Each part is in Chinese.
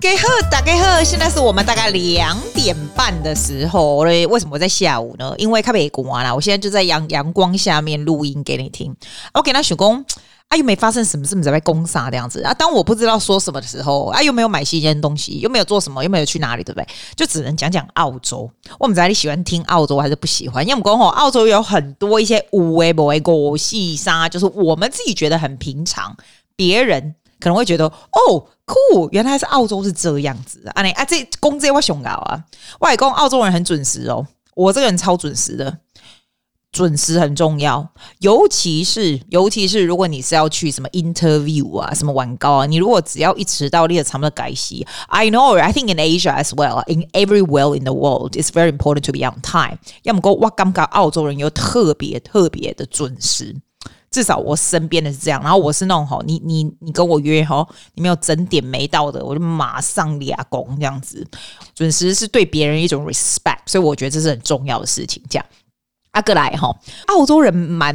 家好，大家好，现在是我们大概两点半的时候嘞。为什么在下午呢？因为开北国啦，我现在就在阳阳光下面录音给你听。OK，那许工啊，又没发生什么事，你在被攻杀这样子啊？当我不知道说什么的时候啊，又没有买新鲜东西，又没有做什么，又没有去哪里，对不对？就只能讲讲澳洲。我们在你喜欢听澳洲还是不喜欢？因为我们讲吼，澳洲有很多一些有诶无诶狗细沙，就是我们自己觉得很平常，别人。可能会觉得哦，酷，原来是澳洲是这样子啊！你啊，这公这我熊搞啊！外公，澳洲人很准时哦，我这个人超准时的，准时很重要，尤其是尤其是如果你是要去什么 interview 啊，什么晚高啊，你如果只要一迟到，你的长的改期。I know, I think in Asia as well, in everywhere in the world, it's very important to be on time。要么讲我感觉澳洲人又特别特别的准时。至少我身边的是这样，然后我是那种吼，你你你跟我约吼，你没有整点没到的，我就马上立功这样子，准时是对别人一种 respect，所以我觉得这是很重要的事情。这样，阿哥来吼，澳洲人蛮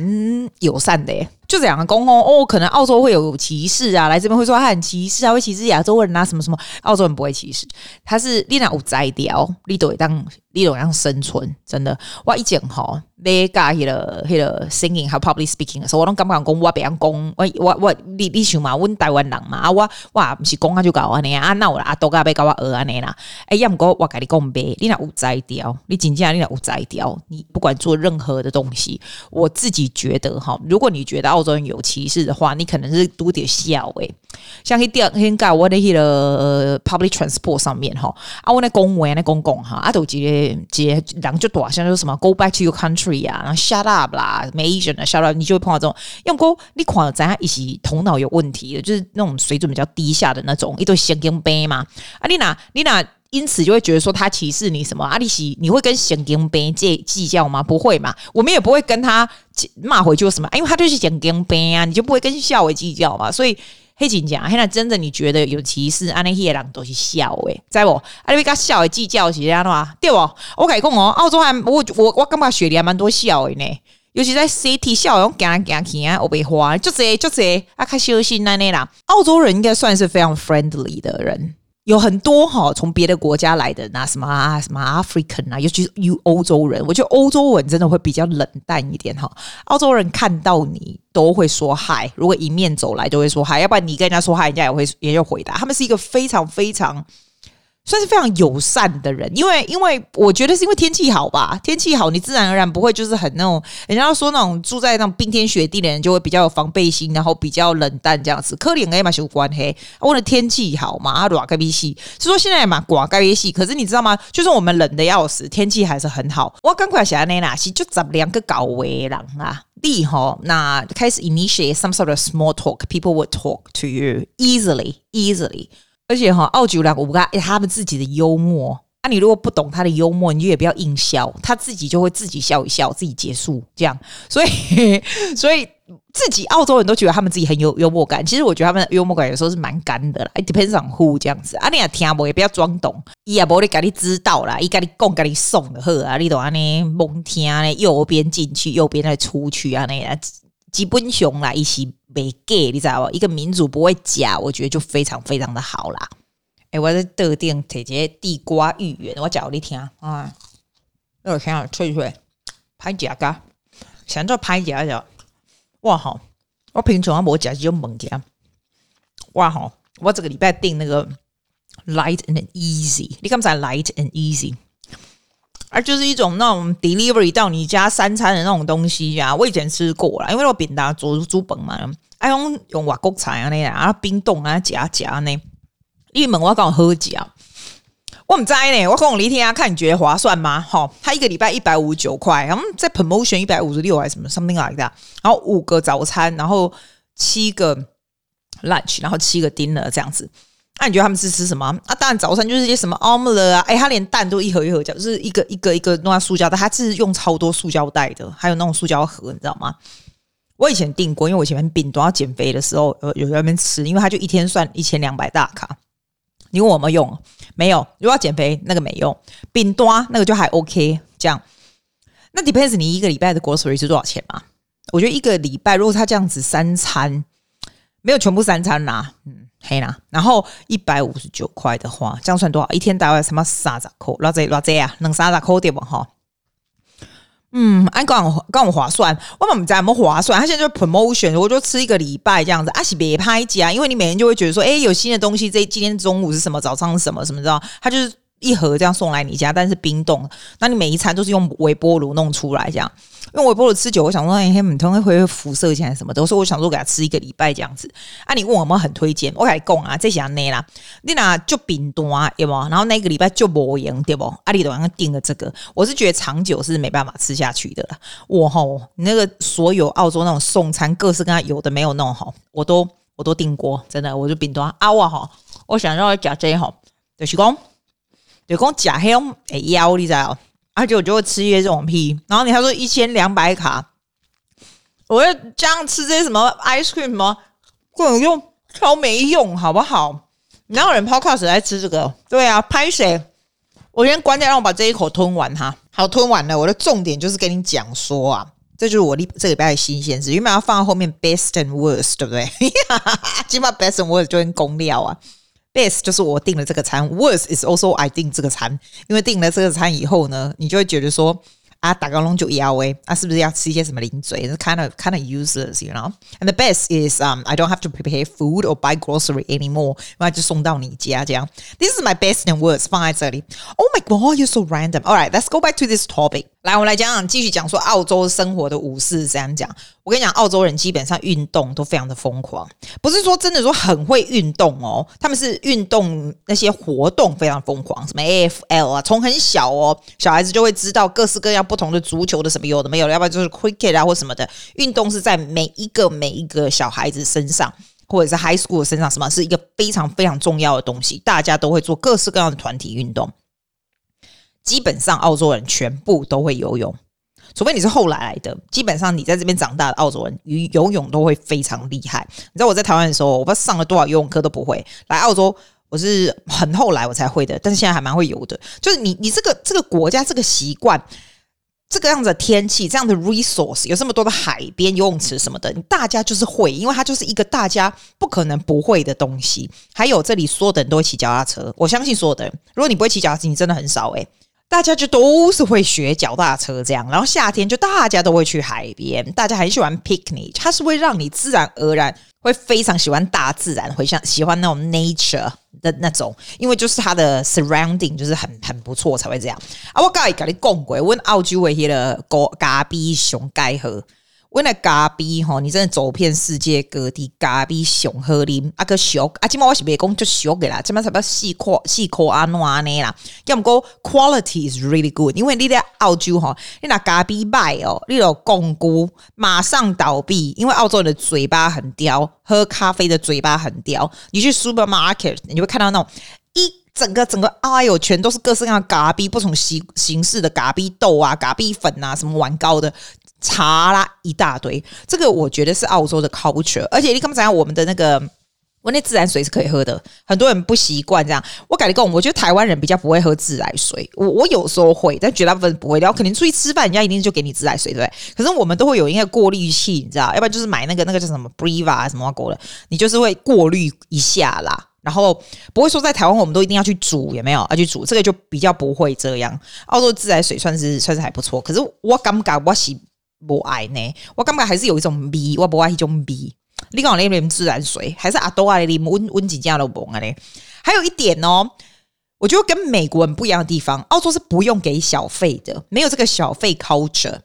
友善的耶。就这样的公哦，可能澳洲会有歧视啊，来这边会说他很歧视啊，会歧视亚洲人啊，什么什么，澳洲人不会歧视，他是你若有才调，你都会当你都会当生存，真的。我以前吼，你教迄个迄个 singing 和 public speaking 的时候，我拢感觉讲我别样讲，我我我你你想嘛，阮台湾人嘛，啊我我不是讲啊就搞安尼啊，那我啊都甲要甲我学安尼啦。哎，要毋过我跟你讲呗，你若有才调，你真正你若有才调，你不管做任何的东西，我自己觉得哈，如果你觉得澳洲人有歧视的话，你可能是读点笑诶。像去电去搞我的迄个 public transport 上面哈，啊我那公文那公共哈，啊都直接直接人就多，像说什么 go back to your country 啊，然后 shut up 啦，没 Asian 的 shut up，你就会碰到这种，用过你可能咱一起头脑有问题的，就是那种水准比较低下的那种，一堆神经病嘛，啊你哪你哪。因此就会觉得说他歧视你什么？阿里西，你会跟神经病计计较吗？不会嘛，我们也不会跟他骂回去什么，因为他就是神经病啊，你就不会跟笑为计较嘛。所以黑警讲，现在真的你觉得有歧视，阿那些人都是笑诶，在不？阿你跟笑为计较是这样的嘛？对不？我跟你讲哦，澳洲还我我我感觉雪梨还蛮多笑的呢，尤其在 city 笑容讲来讲去啊，我被花就这就这啊，开休息那那啦。澳洲人应该算是非常 friendly 的人。有很多哈，从别的国家来的那什么啊，什么 African 啊，尤其是欧欧洲人，我觉得欧洲人真的会比较冷淡一点哈。澳洲人看到你都会说嗨，如果迎面走来都会说嗨，要不然你跟人家说嗨，人家也会也就回答。他们是一个非常非常。算是非常友善的人，因为因为我觉得是因为天气好吧，天气好，你自然而然不会就是很那种，人家说那种住在那种冰天雪地的人就会比较有防备心，然后比较冷淡这样子。可怜哎嘛，有关系，我的天气好嘛，阿拉盖比西，是说现在也蛮刮盖比西，可是你知道吗？就是我们冷的要死，天气还是很好。我赶快想那哪些，就咱两个搞为人啊，第吼，那开始 initiate some sort of small talk，people would talk to you easily, easily. 而且哈，澳洲人我他他们自己的幽默啊，你如果不懂他的幽默，你就也不要硬笑，他自己就会自己笑一笑，自己结束这样。所以，所以自己澳洲人都觉得他们自己很有幽默感。其实我觉得他们的幽默感有时候是蛮干的啦，it depends on who 这样子啊。你也听不，也不要装懂，伊也不会给你知道啦，伊跟你讲，跟你送的好啊，你都安尼蒙听呢，右边进去，右边再出去啊，那样基本上啦，一起。没 gay，你知道不？一个民主不会假，我觉得就非常非常的好啦。哎，我在特定姐姐地瓜芋圆，我讲你听啊，我听啊，脆脆，拍假噶，想做拍假的，哇吼，我平常我讲就猛讲，哇吼，我这个礼拜订那个 light and easy，你看不 light and easy？而就是一种那种 delivery 到你家三餐的那种东西呀，我以前吃过了，因为我饼大做煮本嘛，爱用用外国菜啊那样啊冰冻啊夹夹呢，你问我讲好食，我唔知呢，我讲你听啊，看你觉得划算吗？哈，他一个礼拜一百五十九块，然后在 promotion 一百五十六还是什么 something like that，然后五个早餐，然后七个 lunch，然后七个 dinner 这样子。那、你觉得他们是吃什么啊？当然早餐就是一些什么 omelette 啊，哎，他连蛋都一盒一盒叫，就是一个一个一个弄在塑胶袋，他是用超多塑胶袋的，还有那种塑胶盒，你知道吗？我以前订过，因为我以前饼都要减肥的时候，有有在那边吃，因为他就一天算一千两百大卡。你问我有没有用？没有。如果要减肥，那个没用。饼多那个就还 OK。这样，那 depends 你一个礼拜的 grocery 是多少钱嘛？我觉得一个礼拜如果他这样子三餐没有全部三餐呐、啊，嗯。黑啦。然后一百五十九块的话，这样算多少？一天大概什么三十块？偌济偌济啊？能三十块对不哈？嗯，按讲讲划算，我们在怎么划算？他现在就 promotion，我就吃一个礼拜这样子，啊是别拍价，因为你每天就会觉得说，哎、有新的东西，这今天中午是什么，早上是什么，什么知道？他就是。一盒这样送来你家，但是冰冻。那你每一餐都是用微波炉弄出来这样，用微波炉吃久，我想说，哎、欸，很通会会辐射起来什么的，所以我想说给他吃一个礼拜这样子。啊，你问我们很推荐？我跟你讲啊，这些内啦，你那就冰冻啊，有冇？然后那个礼拜就无用，对不？阿里都刚刚订了这个，我是觉得长久是没办法吃下去的啦。我吼，你那个所有澳洲那种送餐，各式各样有的没有弄好，我都我都订过，真的，我就冰冻啊，我吼，我想要加这吼，就是讲。就讲假黑哎腰，你知道？而且我就会吃一些这种屁，然后你还说一千两百卡，我要这样吃这些什么 ice cream 吗？各种用超没用，好不好？哪有人 podcast 在吃这个？对啊，拍谁？我先关掉，让我把这一口吞完哈。好，吞完了。我的重点就是跟你讲说啊，这就是我这礼拜的新鲜事，原本要放在后面 best and worst，对不对？起码 best and worst 就跟公料啊。Best 就是我订了这个餐，Worst is also I 订这个餐，因为订了这个餐以后呢，你就会觉得说。啊，打个龙就腰诶，啊，是不是要吃一些什么零嘴？kind of kind of useless，you know。And the best is um I don't have to prepare food or buy grocery anymore，因为就送到你家这样。This is my best and worst 放在这里。Oh my god, you're so random. All right, let's go back to this topic。来，我们来讲讲，继续讲说澳洲生活的五四这样讲。我跟你讲，澳洲人基本上运动都非常的疯狂，不是说真的说很会运动哦，他们是运动那些活动非常疯狂，什么 AFL 啊，从很小哦，小孩子就会知道各式各样不。不同的足球的什么有的没有的，要不然就是 cricket 啊或什么的运动是在每一个每一个小孩子身上，或者是 high school 身上，什么是一个非常非常重要的东西，大家都会做各式各样的团体运动。基本上澳洲人全部都会游泳，除非你是后来来的。基本上你在这边长大的澳洲人，游泳都会非常厉害。你知道我在台湾的时候，我不知道上了多少游泳课都不会。来澳洲，我是很后来我才会的，但是现在还蛮会游的。就是你你这个这个国家这个习惯。这个样子的天气，这样的 resource，有这么多的海边游泳池什么的，大家就是会，因为它就是一个大家不可能不会的东西。还有这里所有的人都会骑脚踏车，我相信所有的人，如果你不会骑脚踏车，你真的很少诶。大家就都是会学脚踏车这样，然后夏天就大家都会去海边，大家很喜欢 picnic，它是会让你自然而然会非常喜欢大自然，会像喜欢那种 nature。的那种，因为就是它的 surrounding 就是很很不错才会这样啊！我刚才跟你讲过，问澳洲的迄个咖啡熊盖喝。问了咖啡吼，你真的走遍世界各地，咖啡上好啉啊个俗啊！今嘛我是袂讲就俗嘅啦，今嘛差不多细颗细颗安怎安尼啦？要么讲 quality is really good，因为你在澳洲吼，你拿咖啡卖哦，你有摃龟马上倒闭，因为澳洲人的嘴巴很刁，喝咖啡的嘴巴很刁。你去 supermarket，你会看到那种一整个整个哎哟，全都是各式各样的咖啡，不同形形式的咖啡豆啊、咖啡粉啊，什么碗糕的。茶啦一大堆，这个我觉得是澳洲的 culture，而且你刚才讲我们的那个，我那自来水是可以喝的，很多人不习惯这样。我感觉跟我，我觉得台湾人比较不会喝自来水，我我有时候会，但绝大部分不会。然后肯定出去吃饭，人家一定就给你自来水，对不对？可是我们都会有一个过滤器，你知道，要不然就是买那个那个叫什么 Breva 什么狗的，你就是会过滤一下啦，然后不会说在台湾我们都一定要去煮，有没有要去煮？这个就比较不会这样。澳洲自来水算是算是还不错，可是我感觉我是。不爱呢，我感觉还是有一种味，我不爱一种味。你讲那边自然水，还是阿多爱的温温几家都不啊嘞。还有一点哦，我觉得跟美国人不一样的地方，澳洲是不用给小费的，没有这个小费 culture，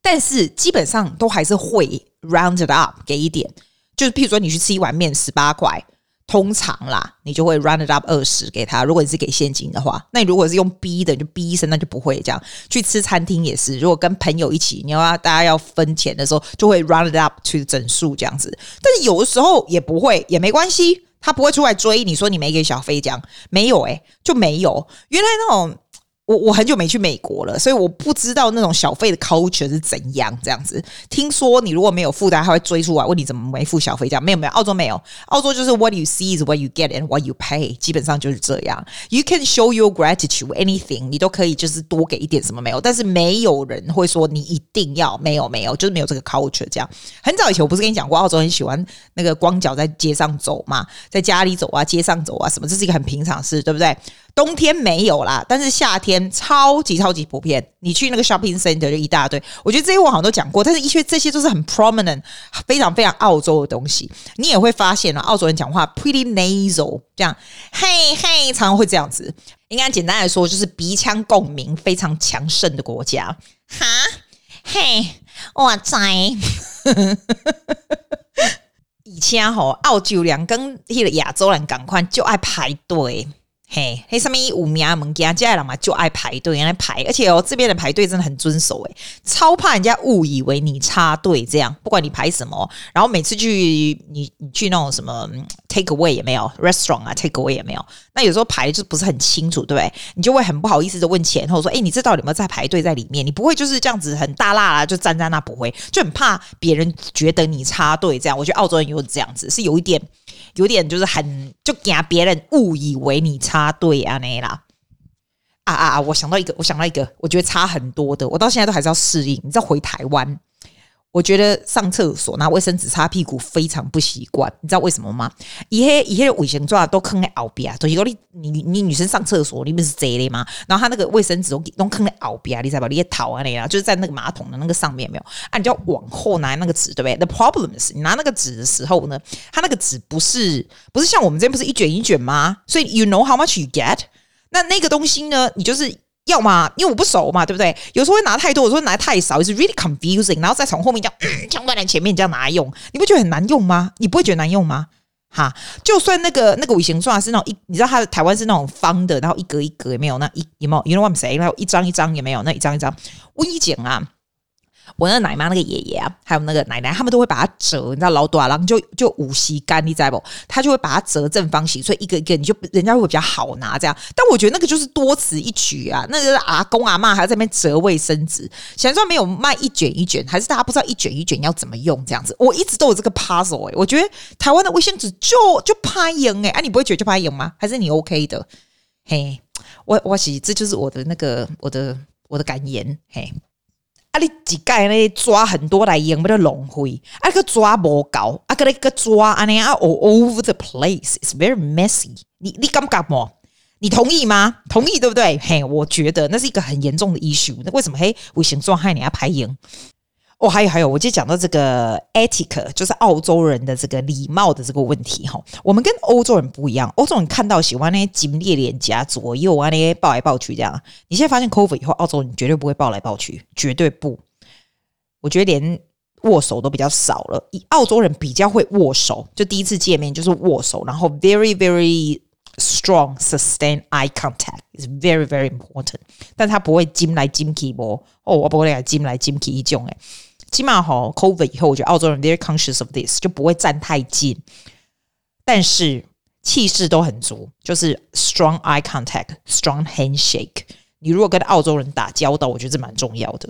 但是基本上都还是会 round it up 给一点，就是譬如说你去吃一碗面十八块。通常啦，你就会 run it up 二十给他。如果你是给现金的话，那你如果是用 B 的，就 B 一声，那就不会这样。去吃餐厅也是，如果跟朋友一起，你要大家要分钱的时候，就会 run it up to 整数这样子。但是有的时候也不会，也没关系，他不会出来追你说你没给小费这样，没有诶、就没有。原来那种我我很久没去美国了，所以我不知道那种小费的 culture 是怎样这样子。听说你如果没有付单，他会追出来问你怎么没付小费。这样没有没有，澳洲没有，澳洲就是 what you see is what you get and what you pay，基本上就是这样。You can show your gratitude anything，你都可以就是多给一点什么没有，但是没有人会说你一定要没有没有，就是没有这个 culture 这样。很早以前我不是跟你讲过，澳洲很喜欢那个光脚在街上走嘛，在家里走啊，街上走啊什么，这是一个很平常事，对不对？冬天没有啦，但是夏天超级超级普遍。你去那个 shopping center 就一大堆。我觉得这些我好像都讲过，但是一些这些都是很 prominent、非常非常澳洲的东西。你也会发现啊，澳洲人讲话 pretty nasal，这样嘿嘿，常常会这样子。应该简单来说，就是鼻腔共鸣非常强盛的国家。哈嘿，我在以前吼，澳洲人跟那个亚洲人赶快就爱排队。嘿，嘿，上面一五名门家，接下来嘛就爱排队，原来排，而且哦，这边的排队真的很遵守，诶，超怕人家误以为你插队这样，不管你排什么，然后每次去你你去那种什么 take away 也没有，restaurant 啊 take away 也没有，那有时候排就不是很清楚，对不对？你就会很不好意思的问前后说，诶，你这到底有没有在排队在里面？你不会就是这样子很大辣啦就站在那不会，就很怕别人觉得你插队这样。我觉得澳洲人有这样子，是有一点。有点就是很就给别人误以为你插队啊那啦啊啊啊！我想到一个，我想到一个，我觉得差很多的，我到现在都还是要适应。你知道回台湾。我觉得上厕所拿卫生纸擦屁股非常不习惯，你知道为什么吗？以前以前卫生纸都坑在后边，所以说你你你女生上厕所你不是这类吗？然后他那个卫生纸都都坑在后边，你知道吧？你也讨啊你啦，就是在那个马桶的那个上面没有啊？你就要往后拿那个纸，对不对？The problem is 你拿那个纸的时候呢，它那个纸不是不是像我们这边不是一卷一卷吗？所以 you know how much you get？那那个东西呢，你就是。要嘛，因为我不熟嘛，对不对？有时候会拿太多，有时候拿太少，is really confusing。然后再从后面这样抢过来前面这样拿来用，你不觉得很难用吗？你不会觉得难用吗？哈，就算那个那个五行算是那种一，你知道它的台湾是那种方的，然后一格一格也没有，那一有没有？You know what I'm saying？然后一张一张也没有，那一张一张，我以前啊。我那奶妈那个爷爷啊，还有那个奶奶，他们都会把它折，你知道老大郎就就五息干，你知道不？他就会把它折正方形，所以一个一个你就人家会比较好拿这样。但我觉得那个就是多此一举啊，那个阿公阿妈还在那边折卫生纸，显然说没有卖一卷一卷，还是大家不知道一卷一卷要怎么用这样子。我一直都有这个 puzzle 哎、我觉得台湾的卫生纸就就拍赢哎，啊你不会觉得就拍赢吗？还是你 OK 的？嘿，我我是这就是我的那个我的我的感言嘿。啊！你一盖呢抓很多来用，不就浪费？啊，个抓无够，啊，个那个抓啊，你啊，all over the place，it's very messy 你。你你敢不敢吗？你同意吗？同意对不对？嘿，我觉得那是一个很严重的 issue。那为什么嘿，卫生状害你要排赢？哦，还有还有，我就讲到这个 etiquette，就是澳洲人的这个礼貌的这个问题哈。我们跟欧洲人不一样，欧洲人看到喜欢那些紧贴脸颊、左右啊那些抱来抱去这样。你现在发现 COVID 以后，澳洲人绝对不会抱来抱去，绝对不。我觉得连握手都比较少了。澳洲人比较会握手，就第一次见面就是握手，然后 very very strong sustained eye contact is very very important。但他不会จิ้来จิ้去不？哦，我不会来จิ้来จิ้去一种诶。 起码吼，COVID 以后，我觉得澳洲人 very conscious of this，就不会站太近，但是气势都很足，就是 strong eye contact，strong handshake。你如果跟澳洲人打交道，我觉得这蛮重要的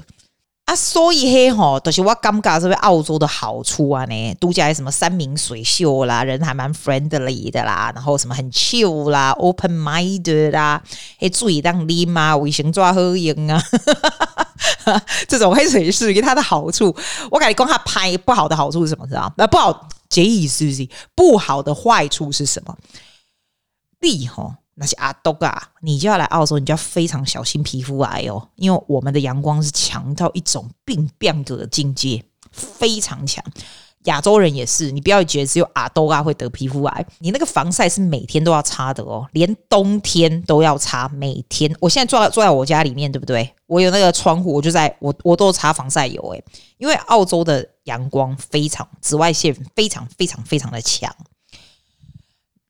啊。所以嘿吼，都、就是我尴尬，是不是澳洲的好处啊？呢，度假什么山明水秀啦，人还蛮 friendly 的啦，然后什么很 chill 啦，open minded 啦，嘿，注意当礼貌，卫生抓好用啊。这种黑水是给他的好处，我感觉光他拍不好的好处是什么？知道那不好，这意思是不是？不好的坏处是什么？第一那些阿多啊，你就要来澳洲，你就要非常小心皮肤癌哦，因为我们的阳光是强到一种病变的境界，非常强。亚洲人也是，你不要觉得只有阿多啊会得皮肤癌，你那个防晒是每天都要擦的哦，连冬天都要擦，每天。我现在坐坐在我家里面，对不对？我有那个窗户，我就在我我都擦防晒油诶，因为澳洲的阳光非常紫外线非常非常非常的强。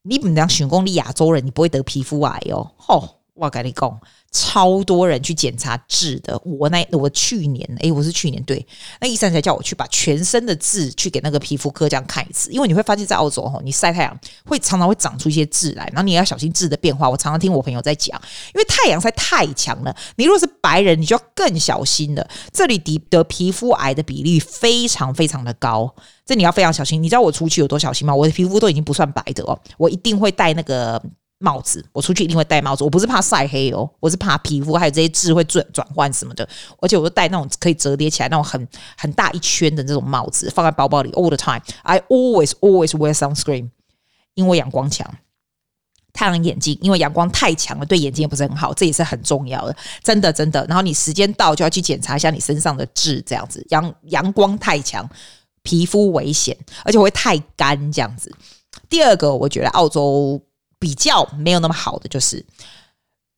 你不能想讲你亚洲人，你不会得皮肤癌哦，吼。我跟你讲，超多人去检查痣的。我那我去年，诶，我是去年对，那医生才叫我去把全身的痣去给那个皮肤科这样看一次。因为你会发现在澳洲吼，你晒太阳会常常会长出一些痣来，然后你要小心痣的变化。我常常听我朋友在讲，因为太阳晒太强了，你如果是白人，你就要更小心了。这里的皮肤癌的比例非常非常的高，这你要非常小心。你知道我出去有多小心吗？我的皮肤都已经不算白的哦，我一定会带那个。帽子，我出去一定会戴帽子。我不是怕晒黑哦，我是怕皮肤还有这些痣会转转换什么的。而且我都戴那种可以折叠起来那种很很大一圈的这种帽子，放在包包里。All the time, I always always wear sunscreen，因为阳光强。太阳眼镜，因为阳光太强了，对眼睛也不是很好，这也是很重要的。真的真的。然后你时间到就要去检查一下你身上的痣，这样子。阳阳光太强，皮肤危险，而且会太干这样子。第二个，我觉得澳洲。比较没有那么好的就是，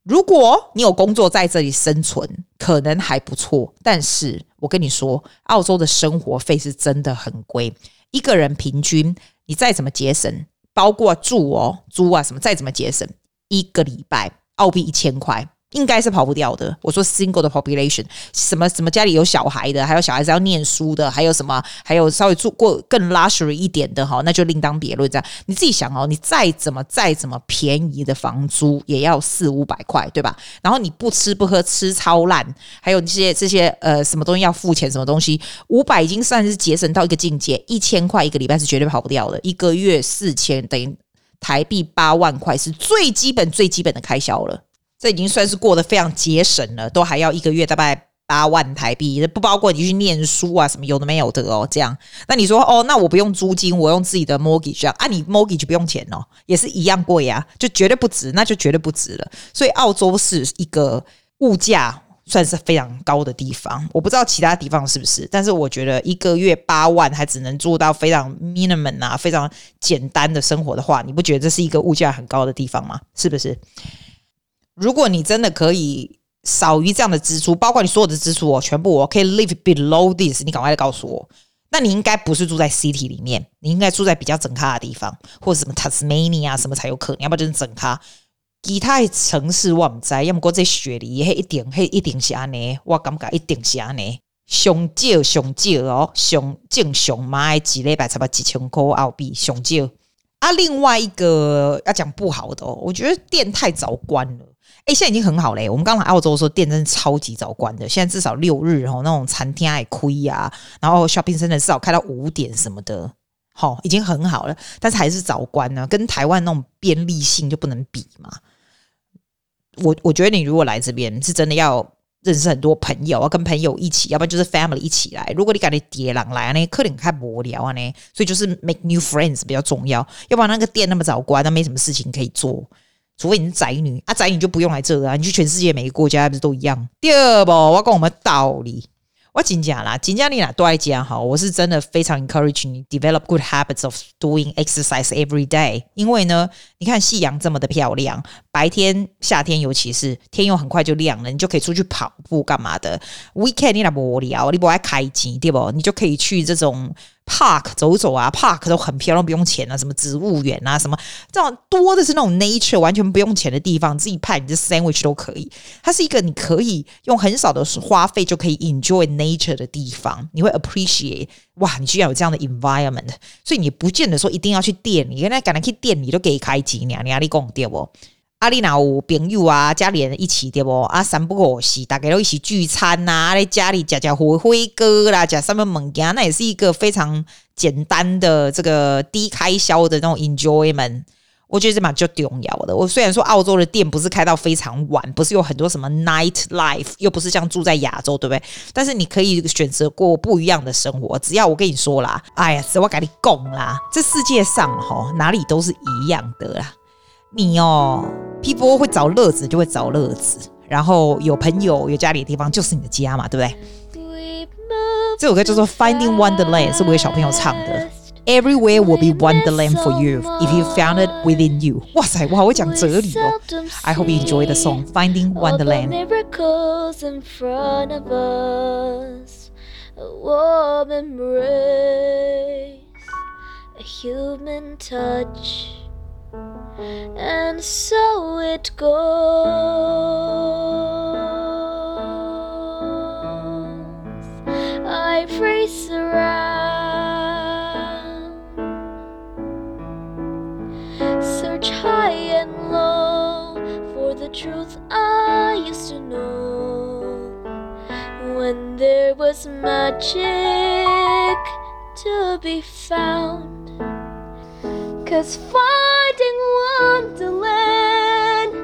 如果你有工作在这里生存，可能还不错。但是我跟你说，澳洲的生活费是真的很贵，一个人平均你再怎么节省，包括住哦、租啊什么，再怎么节省，一个礼拜澳币一千块。应该是跑不掉的。我说 single 的 population，什么什么家里有小孩的，还有小孩子要念书的，还有什么，还有稍微住过更 luxury 一点的哈，那就另当别论。这样你自己想哦，你再怎么再怎么便宜的房租也要四五百块，对吧？然后你不吃不喝吃超烂，还有这些这些呃什么东西要付钱，什么东西五百已经算是节省到一个境界，一千块一个礼拜是绝对跑不掉的，一个月四千等于台币八万块是最基本最基本的开销了。这已经算是过得非常节省了，都还要一个月大概八万台币，不包括你去念书啊什么有的没有的哦。这样，那你说哦，那我不用租金，我用自己的 mortgage 啊？你 mortgage 不用钱哦，也是一样贵啊，就绝对不值，那就绝对不值了。所以澳洲是一个物价算是非常高的地方，我不知道其他地方是不是，但是我觉得一个月八万还只能做到非常 minimum 啊，非常简单的生活的话，你不觉得这是一个物价很高的地方吗？是不是？如果你真的可以少于这样的支出，包括你所有的支出哦，全部我可以 live below this，你赶快来告诉我。那你应该不是住在 city 里面，你应该住在比较整咖的地方，或者什么 Tasmania 什么才有可能，要不然就是整咖。其他城市我唔知，要么过这雪梨，嘿一定嘿一定是安尼，我感觉一定是安尼。上少上少哦，上正上买几礼拜差不多几千块澳币，上少。啊，另外一个要讲不好的哦，我觉得店太早关了。哎，现在已经很好嘞。我们刚来澳洲的时候，店真的超级早关的。现在至少六日哦，那种餐厅还亏啊，然后 shopping center 至少开到五点什么的，好，已经很好了。但是还是早关呢，跟台湾那种便利性就不能比嘛。我我觉得你如果来这边，是真的要认识很多朋友，要跟朋友一起，要不然就是 family 一起来。如果你感觉叠人来呢，可能太无聊啊呢，所以就是 make new friends 比较重要。要不然那个店那么早关，那没什么事情可以做。除非你是宅女啊，宅女就不用来这啊，你去全世界每个国家不是都一样？第二不，我讲我们道理，我真讲啦，真讲你俩都爱讲哈，我是真的非常 encourage 你 develop good habits of doing exercise every day，因为呢，你看夕阳这么的漂亮，白天夏天尤其是天又很快就亮了，你就可以出去跑步干嘛的。Weekend 你那无聊，你不爱开机对不？你就可以去这种。Park 走走啊，Park 都很漂亮，不用钱啊，什么植物园啊，什么这样多的是那种 nature 完全不用钱的地方，自己派你的 sandwich 都可以。它是一个你可以用很少的花费就可以 enjoy nature 的地方，你会 appreciate 哇，你居然有这样的 environment，所以你不见得说一定要去店里，原来赶来去店里都给开机，你压力讲对不？阿里那有朋友啊，家里人一起对不？啊，三不五时大家都一起聚餐呐、啊，在家里吃吃火锅哥啦，吃什么物件，那也是一个非常简单的这个低开销的那种 enjoyment。我觉得这蛮就重要的。我虽然说澳洲的店不是开到非常晚，不是有很多什么 night life，又不是像住在亚洲，对不对？但是你可以选择过不一样的生活。只要我跟你说啦，哎呀，我跟你讲啦，这世界上哈哪里都是一样的啦。你哦，people 会找乐子就会找乐子，然后有朋友有家里的地方就是你的家嘛，对不对？这首歌叫做《Finding Wonderland》，是我给小朋友唱的。Everywhere will be wonderland for you if you found it within you。哇塞，我好会讲哲理哦。I hope you enjoy the song《Finding Wonderland》。And so it goes. I race around, search high and low for the truth I used to know when there was magic to be found. Cause finding Wonderland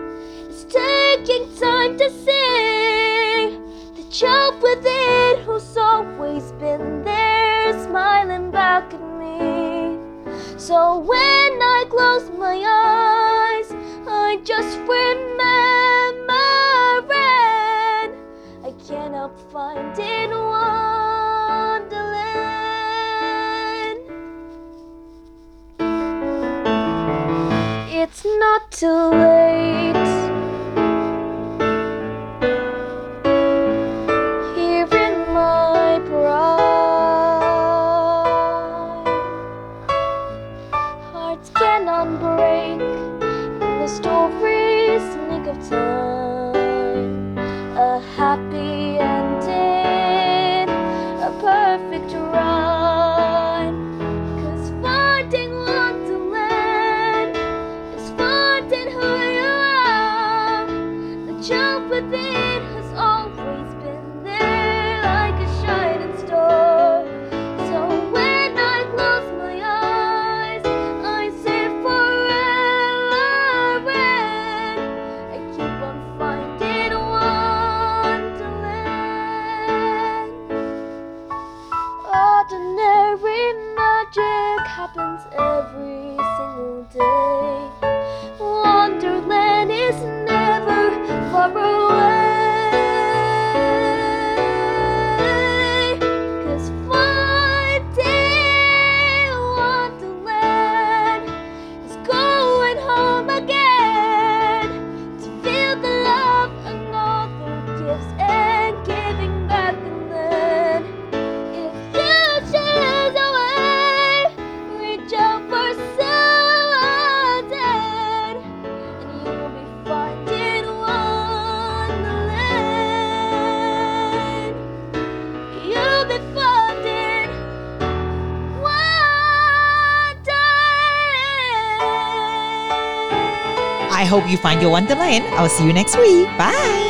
is taking time to see the child within who's always been there, smiling back at me. So when I close my eyes, I just remember I can't help finding child within you find your Wonderland. I'll see you next week. Bye.